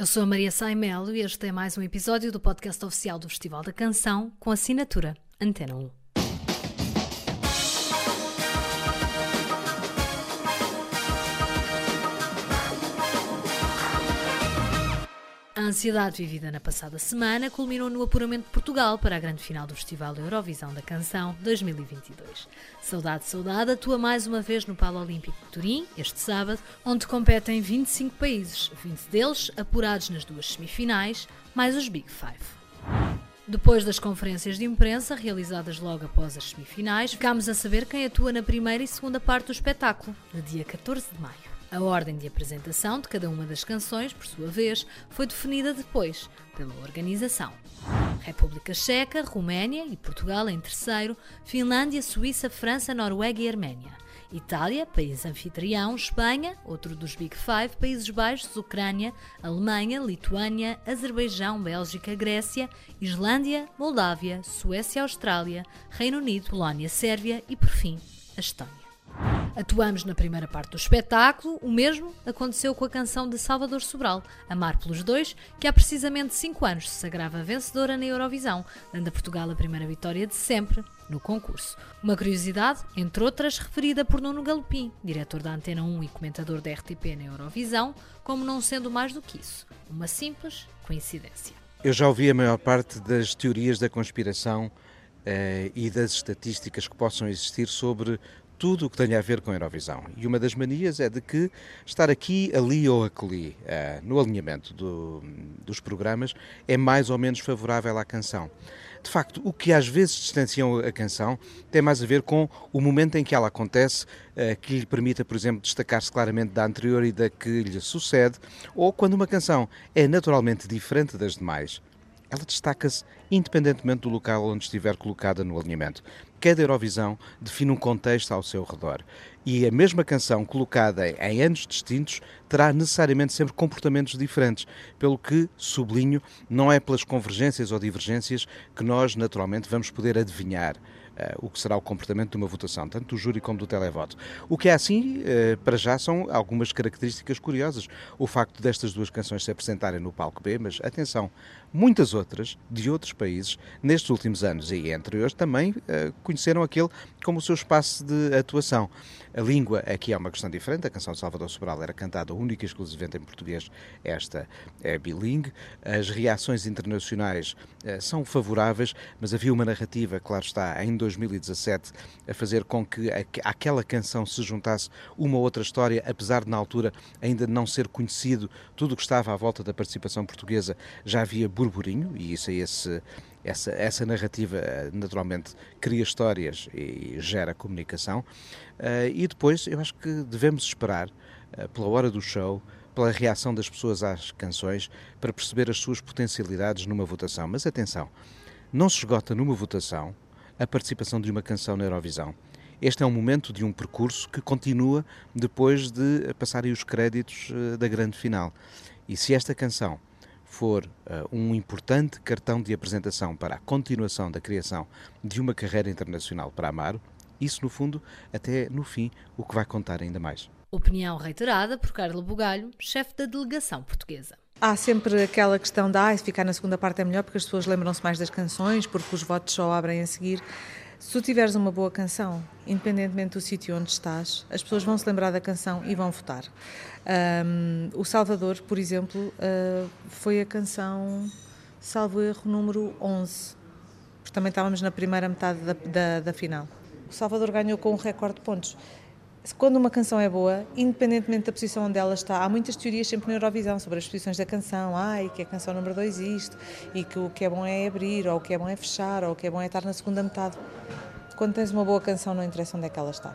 Eu sou a Maria Saimelo e este é mais um episódio do podcast oficial do Festival da Canção com assinatura Antena 1. Ansiedade vivida na passada semana culminou no apuramento de Portugal para a grande final do Festival Eurovisão da Canção 2022. Saudade, saudade atua mais uma vez no Palo Olímpico de Turim, este sábado, onde competem 25 países, 20 deles apurados nas duas semifinais, mais os Big Five. Depois das conferências de imprensa, realizadas logo após as semifinais, ficámos a saber quem atua na primeira e segunda parte do espetáculo, no dia 14 de maio. A ordem de apresentação de cada uma das canções, por sua vez, foi definida depois pela organização. República Checa, Roménia e Portugal em terceiro, Finlândia, Suíça, França, Noruega e Arménia. Itália, país anfitrião, Espanha, outro dos Big Five, Países Baixos, Ucrânia, Alemanha, Lituânia, Azerbaijão, Bélgica, Grécia, Islândia, Moldávia, Suécia, Austrália, Reino Unido, Polónia, Sérvia e, por fim, Estónia. Atuamos na primeira parte do espetáculo, o mesmo aconteceu com a canção de Salvador Sobral, Amar pelos Dois, que há precisamente 5 anos se sagrava vencedora na Eurovisão, dando a Portugal a primeira vitória de sempre no concurso. Uma curiosidade, entre outras, referida por Nuno Galopim, diretor da Antena 1 e comentador da RTP na Eurovisão, como não sendo mais do que isso, uma simples coincidência. Eu já ouvi a maior parte das teorias da conspiração eh, e das estatísticas que possam existir sobre tudo o que tenha a ver com a Eurovisão. E uma das manias é de que estar aqui, ali ou acolhi, uh, no alinhamento do, dos programas, é mais ou menos favorável à canção. De facto, o que às vezes distancia a canção tem mais a ver com o momento em que ela acontece, uh, que lhe permita, por exemplo, destacar-se claramente da anterior e da que lhe sucede, ou quando uma canção é naturalmente diferente das demais ela destaca-se independentemente do local onde estiver colocada no alinhamento. Cada Eurovisão define um contexto ao seu redor. E a mesma canção colocada em anos distintos terá necessariamente sempre comportamentos diferentes, pelo que, sublinho, não é pelas convergências ou divergências que nós naturalmente vamos poder adivinhar o que será o comportamento de uma votação, tanto do júri como do televoto. O que é assim, uh, para já, são algumas características curiosas. O facto destas duas canções se apresentarem no palco B, mas atenção, muitas outras, de outros países, nestes últimos anos e anteriores, também uh, conheceram aquele como o seu espaço de atuação. A língua aqui é uma questão diferente, a canção de Salvador Sobral era cantada única e exclusivamente em português, esta é bilingue. As reações internacionais são favoráveis, mas havia uma narrativa, claro está, em 2017, a fazer com que aquela canção se juntasse uma outra história, apesar de na altura ainda não ser conhecido tudo o que estava à volta da participação portuguesa, já havia burburinho, e isso é esse essa, essa narrativa eh, naturalmente cria histórias e gera comunicação. Uh, e depois eu acho que devemos esperar uh, pela hora do show, pela reação das pessoas às canções, para perceber as suas potencialidades numa votação. Mas atenção, não se esgota numa votação a participação de uma canção na Eurovisão. Este é um momento de um percurso que continua depois de passarem os créditos da grande final. E se esta canção for uh, um importante cartão de apresentação para a continuação da criação de uma carreira internacional para Amaro, isso, no fundo, até no fim, o que vai contar ainda mais. Opinião reiterada por Carla Bugalho, chefe da delegação portuguesa. Há sempre aquela questão de ah, ficar na segunda parte é melhor porque as pessoas lembram-se mais das canções, porque os votos só abrem a seguir. Se tu tiveres uma boa canção, independentemente do sítio onde estás, as pessoas vão se lembrar da canção e vão votar. Um, o Salvador, por exemplo, uh, foi a canção, salvo erro, número 11, porque também estávamos na primeira metade da, da, da final. O Salvador ganhou com um recorde de pontos quando uma canção é boa, independentemente da posição onde ela está, há muitas teorias sempre na Eurovisão sobre as posições da canção. Ai, que a canção número 2 isto, e que o que é bom é abrir, ou o que é bom é fechar, ou o que é bom é estar na segunda metade. Quando tens uma boa canção, não interessa onde é que ela está.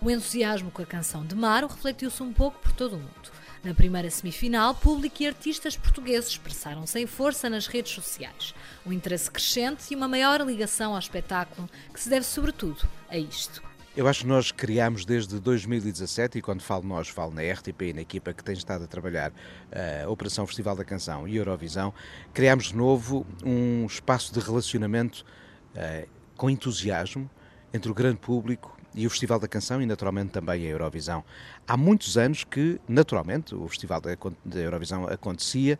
O entusiasmo com a canção de Maro refletiu-se um pouco por todo o mundo. Na primeira semifinal, público e artistas portugueses expressaram-se em força nas redes sociais. Um interesse crescente e uma maior ligação ao espetáculo, que se deve sobretudo a isto eu acho que nós criámos desde 2017, e quando falo nós, falo na RTP e na equipa que tem estado a trabalhar a uh, Operação Festival da Canção e Eurovisão, criámos de novo um espaço de relacionamento uh, com entusiasmo entre o grande público e o Festival da Canção e naturalmente também a Eurovisão. Há muitos anos que, naturalmente, o Festival da Eurovisão acontecia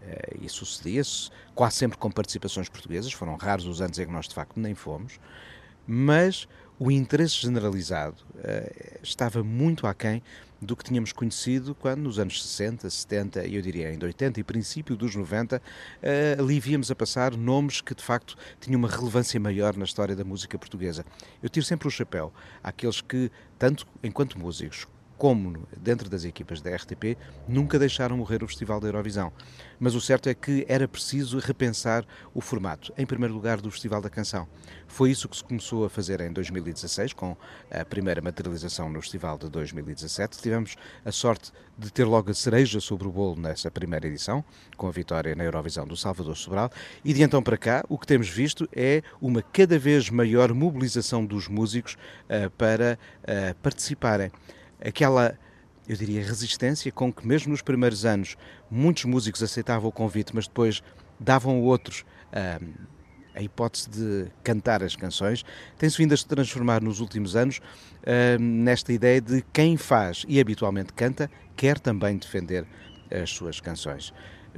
eh, e sucedia-se, quase sempre com participações portuguesas, foram raros os anos em que nós de facto nem fomos, mas o interesse generalizado uh, estava muito aquém do que tínhamos conhecido quando, nos anos 60, 70 e eu diria ainda 80 e princípio dos 90, uh, ali víamos a passar nomes que de facto tinham uma relevância maior na história da música portuguesa. Eu tiro sempre o chapéu àqueles que, tanto enquanto músicos como dentro das equipas da RTP, nunca deixaram morrer o Festival da Eurovisão. Mas o certo é que era preciso repensar o formato, em primeiro lugar, do Festival da Canção. Foi isso que se começou a fazer em 2016, com a primeira materialização no Festival de 2017. Tivemos a sorte de ter logo a cereja sobre o bolo nessa primeira edição, com a vitória na Eurovisão do Salvador Sobral. E de então para cá, o que temos visto é uma cada vez maior mobilização dos músicos uh, para uh, participarem aquela, eu diria, resistência com que, mesmo nos primeiros anos, muitos músicos aceitavam o convite, mas depois davam a outros uh, a hipótese de cantar as canções, tem-se vindo a se transformar nos últimos anos uh, nesta ideia de quem faz e habitualmente canta, quer também defender as suas canções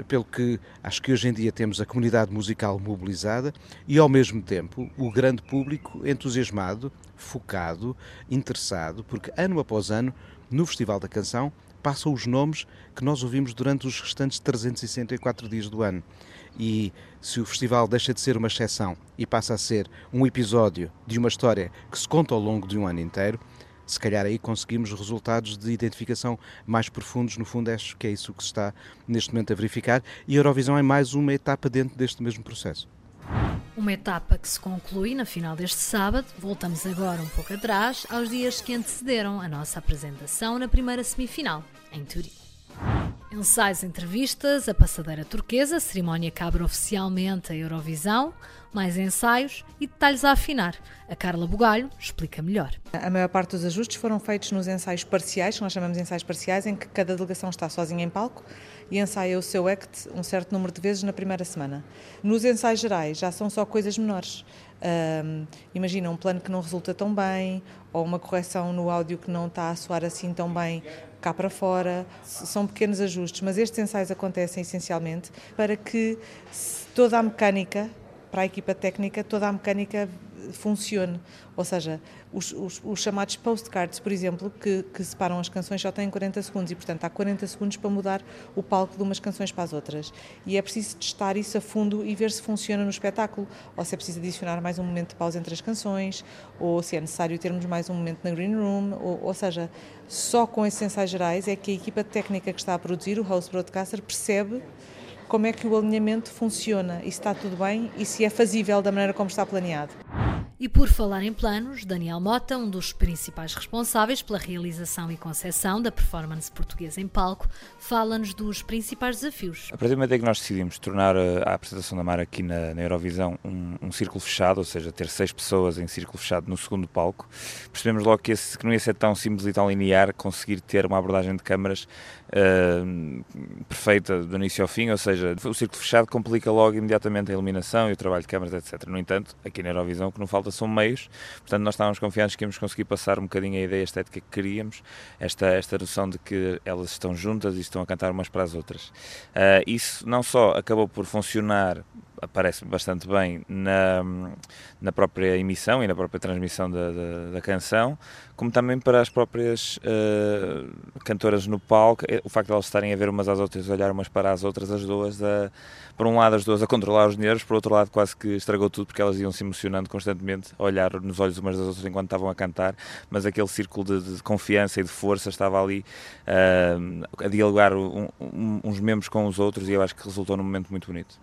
pelo que acho que hoje em dia temos a comunidade musical mobilizada e, ao mesmo tempo, o grande público entusiasmado, focado, interessado, porque ano após ano, no Festival da Canção, passam os nomes que nós ouvimos durante os restantes 364 dias do ano. E se o festival deixa de ser uma exceção e passa a ser um episódio de uma história que se conta ao longo de um ano inteiro, se calhar aí conseguimos resultados de identificação mais profundos, no fundo acho que é isso que se está neste momento a verificar e a Eurovisão é mais uma etapa dentro deste mesmo processo. Uma etapa que se conclui na final deste sábado. Voltamos agora um pouco atrás, aos dias que antecederam a nossa apresentação na primeira semifinal, em Turim. Ensaios, entrevistas, a passadeira turquesa, a cerimónia que abre oficialmente a Eurovisão, mais ensaios e detalhes a afinar. A Carla Bugalho explica melhor. A maior parte dos ajustes foram feitos nos ensaios parciais, que nós chamamos de ensaios parciais, em que cada delegação está sozinha em palco e ensaia o seu act um certo número de vezes na primeira semana. Nos ensaios gerais já são só coisas menores. Um, imagina um plano que não resulta tão bem, ou uma correção no áudio que não está a soar assim tão bem cá para fora. São pequenos ajustes, mas estes ensaios acontecem essencialmente para que toda a mecânica, para a equipa técnica, toda a mecânica funcione. Ou seja, os, os, os chamados postcards, por exemplo, que, que, separam as canções só têm 40 segundos e, portanto, há 40 segundos para mudar o palco de umas canções para as outras. E é preciso testar isso a fundo e ver se funciona no espetáculo, ou se é preciso adicionar mais um momento de pausa entre as canções, ou se é necessário termos mais um momento na green room, ou, ou seja, só com esses ensaios gerais é que a equipa técnica que está a produzir, o host broadcaster, percebe como é que o alinhamento funciona e se está tudo bem e se é fazível da maneira como está planeado. E por falar em planos, Daniel Mota, um dos principais responsáveis pela realização e concepção da performance portuguesa em palco, fala-nos dos principais desafios. A partir do momento em que nós decidimos tornar eh, a apresentação da Mar aqui na, na Eurovisão um, um, círculo fechado, ou seja, ter seis pessoas em círculo fechado no segundo palco, percebemos logo que, esse, que não ia ser tão simples e tão linear conseguir ter uma abordagem de câmaras uh, perfeita do início ao fim, ou seja, o círculo fechado complica logo imediatamente a iluminação e o trabalho de câmaras, etc. No entanto, aqui na Eurovisão o que não falta são meios, portanto nós estávamos confiantes que íamos conseguir passar um bocadinho a ideia estética que queríamos, esta, esta noção de que elas estão juntas e estão a cantar umas para as outras. Uh, isso não só acabou por funcionar aparece bastante bem na, na própria emissão e na própria transmissão da, da, da canção, como também para as próprias uh, cantoras no palco, o facto de elas estarem a ver umas às outras, olhar umas para as outras, as duas, a, por um lado as duas a controlar os nervos, por outro lado quase que estragou tudo porque elas iam se emocionando constantemente, a olhar nos olhos umas das outras enquanto estavam a cantar, mas aquele círculo de, de confiança e de força estava ali uh, a dialogar um, um, uns membros com os outros e eu acho que resultou num momento muito bonito.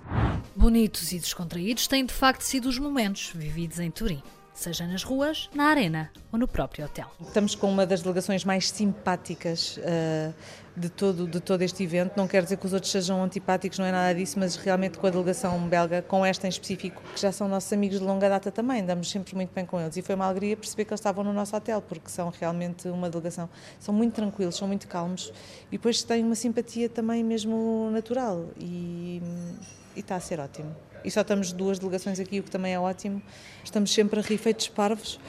Bonitos e descontraídos têm de facto sido os momentos vividos em Turim seja nas ruas, na arena ou no próprio hotel. Estamos com uma das delegações mais simpáticas uh, de, todo, de todo este evento. Não quer dizer que os outros sejam antipáticos, não é nada disso, mas realmente com a delegação belga, com esta em específico, que já são nossos amigos de longa data também, damos sempre muito bem com eles. E foi uma alegria perceber que eles estavam no nosso hotel, porque são realmente uma delegação. São muito tranquilos, são muito calmos e depois têm uma simpatia também mesmo natural. E, e está a ser ótimo. E só estamos duas delegações aqui, o que também é ótimo. Estamos sempre a rir feitos parvos,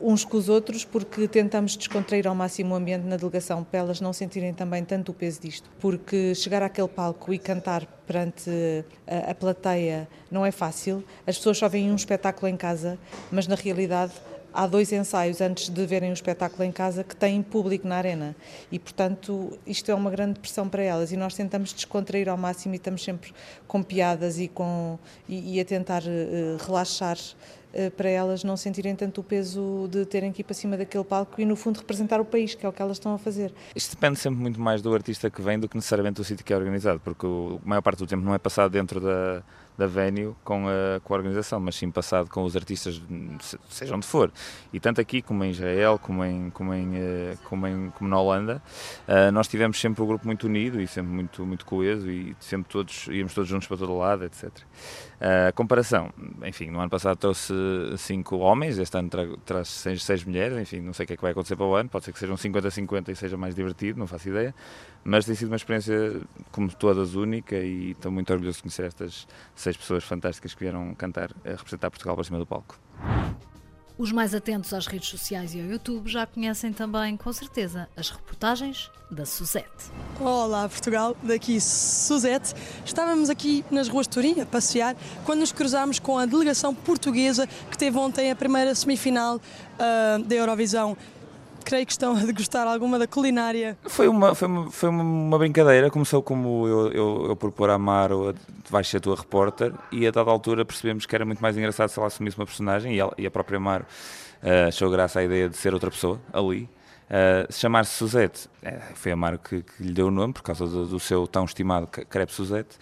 uns com os outros, porque tentamos descontrair ao máximo o ambiente na delegação, para elas não sentirem também tanto o peso disto. Porque chegar àquele palco e cantar perante a, a plateia não é fácil. As pessoas só veem um espetáculo em casa, mas na realidade há dois ensaios antes de verem o espetáculo em casa que têm público na arena e portanto isto é uma grande pressão para elas e nós tentamos descontrair ao máximo e estamos sempre com piadas e com e, e a tentar uh, relaxar uh, para elas não sentirem tanto o peso de terem que ir para cima daquele palco e no fundo representar o país que é o que elas estão a fazer. Isto depende sempre muito mais do artista que vem do que necessariamente do sítio que é organizado porque a maior parte do tempo não é passado dentro da da venue com a, com a organização, mas sim passado com os artistas, seja onde for. E tanto aqui como em Israel, como, em, como, em, eh, como, em, como na Holanda, uh, nós tivemos sempre um grupo muito unido e sempre muito, muito coeso e sempre todos, íamos todos juntos para todo lado, etc. A uh, comparação, enfim, no ano passado trouxe cinco homens, este ano tra traz seis, seis mulheres, enfim, não sei o que é que vai acontecer para o ano, pode ser que sejam 50-50 e seja mais divertido, não faço ideia, mas tem sido uma experiência, como todas, única e estou muito orgulhoso de conhecer estas seis pessoas fantásticas que vieram cantar, a representar Portugal para cima do palco. Os mais atentos às redes sociais e ao YouTube já conhecem também, com certeza, as reportagens da Suzette. Olá Portugal, daqui Suzette. Estávamos aqui nas ruas de Turim a passear quando nos cruzámos com a delegação portuguesa que teve ontem a primeira semifinal uh, da Eurovisão creio que estão a degustar alguma da culinária. Foi uma, foi uma, foi uma brincadeira, começou como eu, eu, eu propor a Mar, vais ser a tua repórter, e a dada altura percebemos que era muito mais engraçado se ela assumisse uma personagem, e, ela, e a própria Mar uh, achou graça a ideia de ser outra pessoa ali. Uh, Chamar-se Suzette, é, foi a Mar que, que, lhe deu o nome, por causa do, do seu tão estimado crepe Suzette.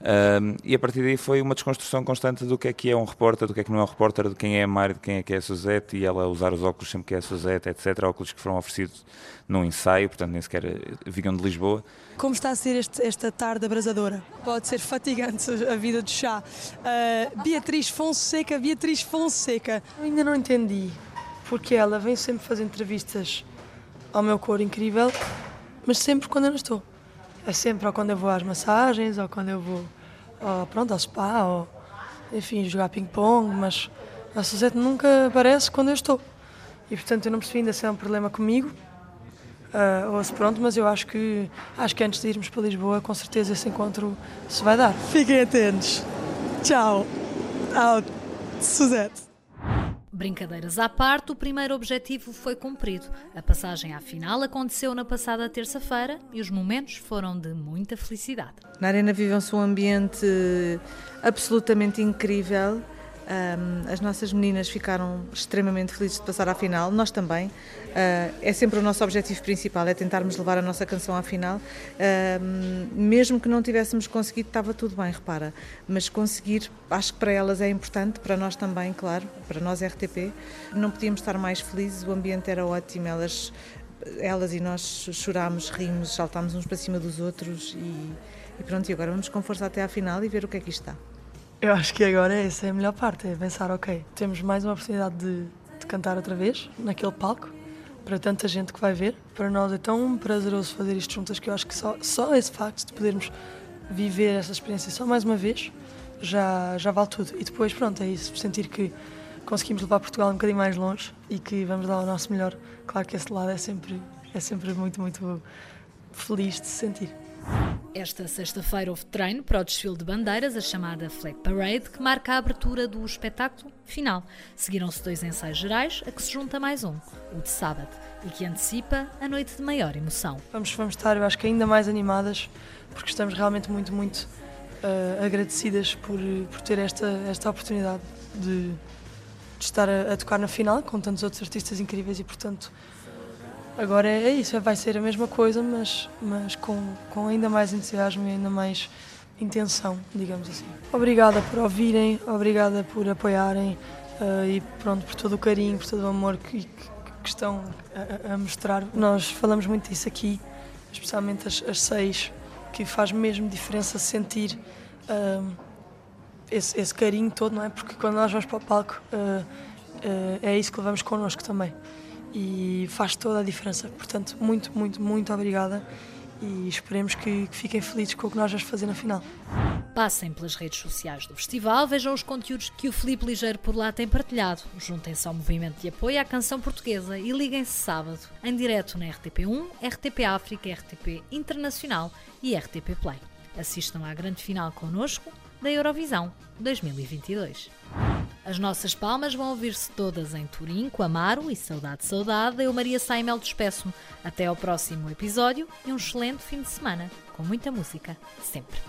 Um, e a partir daí foi uma desconstrução constante do que é que é um repórter, do que é que não é um repórter, de quem é a Mari, de quem é que é a Suzette, e ela usar os óculos sempre que é a Suzette, etc. Óculos que foram oferecidos num ensaio, portanto nem sequer vinham de Lisboa. Como está a ser este, esta tarde abrasadora? Pode ser fatigante a vida de chá. Uh, Beatriz Fonseca, Beatriz Fonseca. Eu ainda não entendi porque ela vem sempre fazer entrevistas ao meu cor incrível, mas sempre quando eu não estou. É sempre ou quando eu vou às massagens, ou quando eu vou ou, pronto, ao spa, ou enfim, jogar ping-pong, mas a Suzette nunca aparece quando eu estou. E portanto eu não percebi ainda se é um problema comigo, uh, ou se pronto, mas eu acho que acho que antes de irmos para Lisboa, com certeza esse encontro se vai dar. Fiquem atentos. Tchau. Out. Suzette. Brincadeiras à parte, o primeiro objetivo foi cumprido. A passagem à final aconteceu na passada terça-feira e os momentos foram de muita felicidade. Na Arena viveu-se um ambiente absolutamente incrível. Um, as nossas meninas ficaram extremamente felizes de passar à final, nós também. Uh, é sempre o nosso objetivo principal, é tentarmos levar a nossa canção à final. Uh, mesmo que não tivéssemos conseguido, estava tudo bem, repara. Mas conseguir, acho que para elas é importante, para nós também, claro, para nós RTP. Não podíamos estar mais felizes, o ambiente era ótimo, elas, elas e nós chorámos, rimos, saltámos uns para cima dos outros e, e pronto, e agora vamos com força até à final e ver o que é que está. Eu acho que agora essa é a melhor parte, é pensar, ok, temos mais uma oportunidade de, de cantar outra vez, naquele palco, para tanta gente que vai ver. Para nós é tão prazeroso fazer isto juntas que eu acho que só, só esse facto de podermos viver essa experiência só mais uma vez já, já vale tudo. E depois, pronto, é isso, sentir que conseguimos levar Portugal um bocadinho mais longe e que vamos dar o nosso melhor. Claro que esse lado é sempre, é sempre muito, muito feliz de se sentir. Esta sexta-feira houve treino para o desfile de bandeiras, a chamada Flag Parade, que marca a abertura do espetáculo final. Seguiram-se dois ensaios gerais, a que se junta mais um, o de sábado, e que antecipa a noite de maior emoção. Vamos, vamos estar, eu acho que ainda mais animadas, porque estamos realmente muito, muito uh, agradecidas por, por ter esta, esta oportunidade de, de estar a, a tocar na final com tantos outros artistas incríveis e, portanto, Agora é isso, vai ser a mesma coisa, mas, mas com, com ainda mais entusiasmo e ainda mais intenção, digamos assim. Obrigada por ouvirem, obrigada por apoiarem uh, e pronto, por todo o carinho, por todo o amor que, que, que estão a, a, mostrar. Nós falamos muito disso aqui, especialmente as, as seis, que faz mesmo diferença sentir uh, esse, esse, carinho todo, não é? Porque quando nós vamos para o palco uh, é isso que levamos connosco também e faz toda a diferença. Portanto, muito, muito, muito obrigada e esperemos que, que fiquem felizes com o que nós vamos fazer na final. Passem pelas redes sociais do festival, vejam os conteúdos que o Felipe Ligeiro por lá tem partilhado. Juntem-se ao movimento de apoio à canção portuguesa e liguem-se sábado, em direto na RTP1, RTP África, RTP Internacional e RTP Play. Assistam à grande final connosco da Eurovisão 2022. As nossas palmas vão ouvir-se todas em Turim, com Amaro e Saudade Saudade. Eu, Maria Saimel, despeço-me. Até ao próximo episódio e um excelente fim de semana, com muita música, sempre.